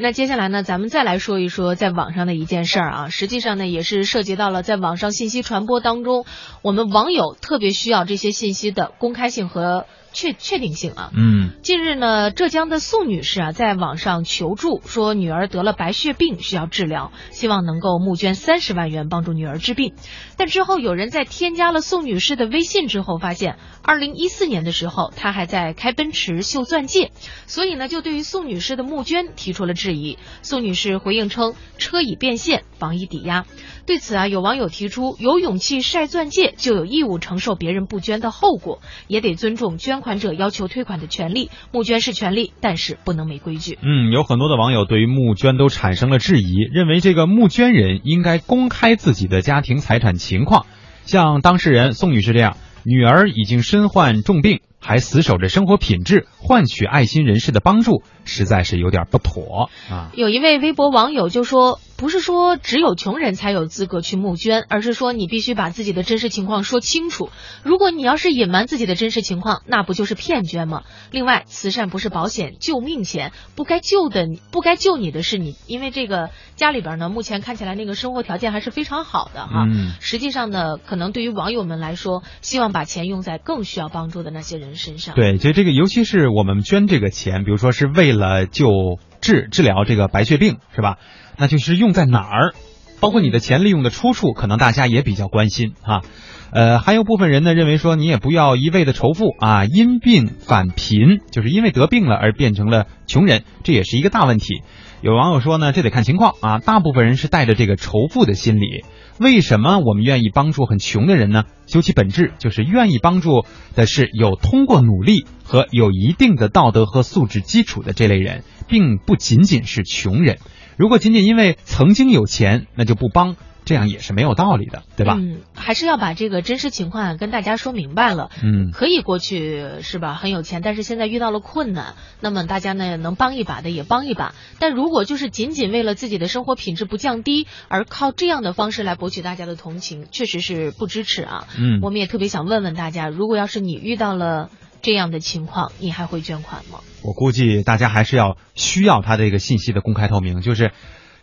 那接下来呢，咱们再来说一说在网上的一件事儿啊，实际上呢，也是涉及到了在网上信息传播当中，我们网友特别需要这些信息的公开性和。确确定性啊，嗯，近日呢，浙江的宋女士啊，在网上求助，说女儿得了白血病，需要治疗，希望能够募捐三十万元帮助女儿治病。但之后有人在添加了宋女士的微信之后，发现二零一四年的时候，她还在开奔驰秀钻戒，所以呢，就对于宋女士的募捐提出了质疑。宋女士回应称，车已变现，房已抵押。对此啊，有网友提出，有勇气晒钻戒，就有义务承受别人不捐的后果，也得尊重捐款者要求退款的权利。募捐是权利，但是不能没规矩。嗯，有很多的网友对于募捐都产生了质疑，认为这个募捐人应该公开自己的家庭财产情况。像当事人宋女士这样，女儿已经身患重病。还死守着生活品质，换取爱心人士的帮助，实在是有点不妥啊！有一位微博网友就说：“不是说只有穷人才有资格去募捐，而是说你必须把自己的真实情况说清楚。如果你要是隐瞒自己的真实情况，那不就是骗捐吗？另外，慈善不是保险，救命钱不该救的，不该救你的是你，因为这个家里边呢，目前看起来那个生活条件还是非常好的哈。实际上呢，可能对于网友们来说，希望把钱用在更需要帮助的那些人。”身上对，就这个，尤其是我们捐这个钱，比如说是为了救治治疗这个白血病，是吧？那就是用在哪儿？包括你的钱利用的出处，可能大家也比较关心哈。呃，还有部分人呢认为说，你也不要一味的仇富啊，因病返贫，就是因为得病了而变成了穷人，这也是一个大问题。有网友说呢，这得看情况啊，大部分人是带着这个仇富的心理。为什么我们愿意帮助很穷的人呢？究其本质，就是愿意帮助的是有通过努力和有一定的道德和素质基础的这类人，并不仅仅是穷人。如果仅仅因为曾经有钱，那就不帮。这样也是没有道理的，对吧？嗯，还是要把这个真实情况跟大家说明白了。嗯，可以过去是吧？很有钱，但是现在遇到了困难，那么大家呢能帮一把的也帮一把。但如果就是仅仅为了自己的生活品质不降低，而靠这样的方式来博取大家的同情，确实是不支持啊。嗯，我们也特别想问问大家，如果要是你遇到了这样的情况，你还会捐款吗？我估计大家还是要需要他这个信息的公开透明，就是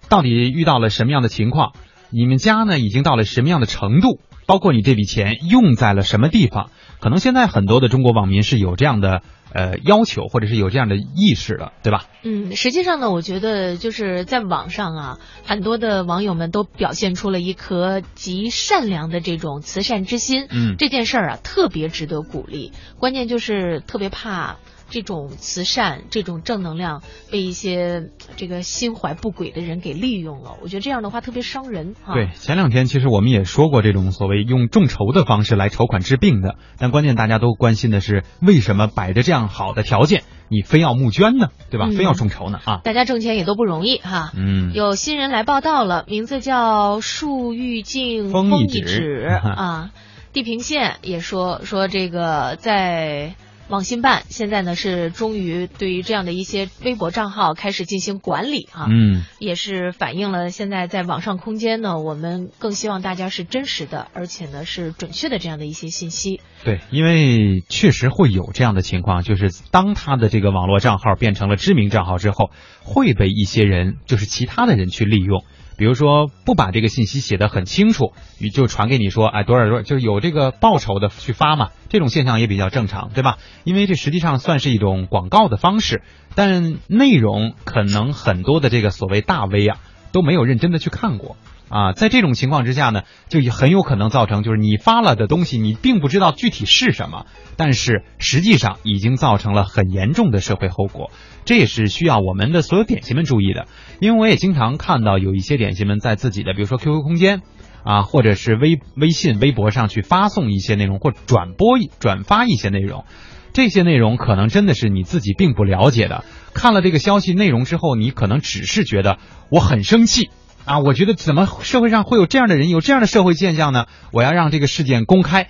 到底遇到了什么样的情况。你们家呢已经到了什么样的程度？包括你这笔钱用在了什么地方？可能现在很多的中国网民是有这样的呃要求，或者是有这样的意识的，对吧？嗯，实际上呢，我觉得就是在网上啊，很多的网友们都表现出了一颗极善良的这种慈善之心。嗯，这件事儿啊，特别值得鼓励。关键就是特别怕。这种慈善、这种正能量被一些这个心怀不轨的人给利用了，我觉得这样的话特别伤人。对，前两天其实我们也说过这种所谓用众筹的方式来筹款治病的，但关键大家都关心的是，为什么摆着这样好的条件，你非要募捐呢？对吧？非要众筹呢？啊，大家挣钱也都不容易哈。嗯，有新人来报道了，名字叫树欲静风一指啊，地平线也说说这个在。网信办现在呢是终于对于这样的一些微博账号开始进行管理啊，嗯，也是反映了现在在网上空间呢，我们更希望大家是真实的，而且呢是准确的这样的一些信息。对，因为确实会有这样的情况，就是当他的这个网络账号变成了知名账号之后，会被一些人，就是其他的人去利用。比如说不把这个信息写得很清楚，就传给你说，哎，多少多少，就是有这个报酬的去发嘛，这种现象也比较正常，对吧？因为这实际上算是一种广告的方式，但内容可能很多的这个所谓大 V 啊都没有认真的去看过。啊，在这种情况之下呢，就很有可能造成，就是你发了的东西，你并不知道具体是什么，但是实际上已经造成了很严重的社会后果。这也是需要我们的所有点心们注意的，因为我也经常看到有一些点心们在自己的，比如说 QQ 空间啊，或者是微微信、微博上去发送一些内容，或转播、转发一些内容，这些内容可能真的是你自己并不了解的。看了这个消息内容之后，你可能只是觉得我很生气。啊，我觉得怎么社会上会有这样的人，有这样的社会现象呢？我要让这个事件公开。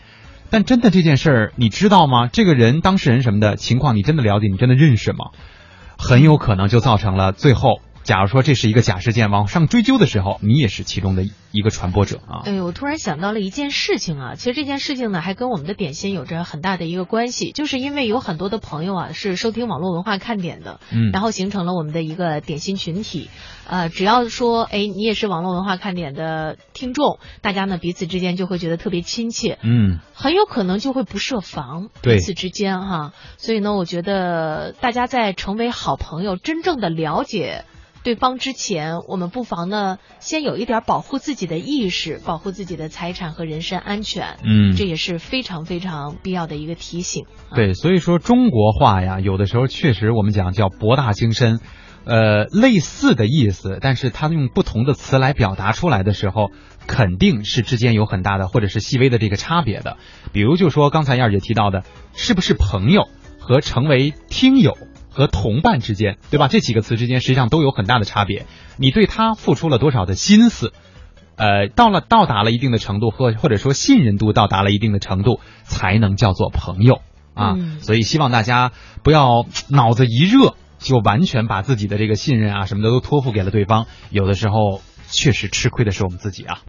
但真的这件事儿，你知道吗？这个人当事人什么的情况，你真的了解？你真的认识吗？很有可能就造成了最后假如说这是一个假事件，往上追究的时候，你也是其中的一个传播者啊。哎，我突然想到了一件事情啊，其实这件事情呢，还跟我们的点心有着很大的一个关系，就是因为有很多的朋友啊是收听网络文化看点的，嗯，然后形成了我们的一个点心群体。呃，只要说，哎，你也是网络文化看点的听众，大家呢彼此之间就会觉得特别亲切，嗯，很有可能就会不设防彼此之间哈。所以呢，我觉得大家在成为好朋友，真正的了解。对方之前，我们不妨呢，先有一点保护自己的意识，保护自己的财产和人身安全。嗯，这也是非常非常必要的一个提醒。对，所以说中国话呀，有的时候确实我们讲叫博大精深，呃，类似的意思，但是它用不同的词来表达出来的时候，肯定是之间有很大的或者是细微的这个差别的。比如就说刚才燕儿姐提到的，是不是朋友和成为听友。和同伴之间，对吧？这几个词之间实际上都有很大的差别。你对他付出了多少的心思，呃，到了到达了一定的程度，或或者说信任度到达了一定的程度，才能叫做朋友啊。所以希望大家不要脑子一热就完全把自己的这个信任啊什么的都托付给了对方，有的时候确实吃亏的是我们自己啊。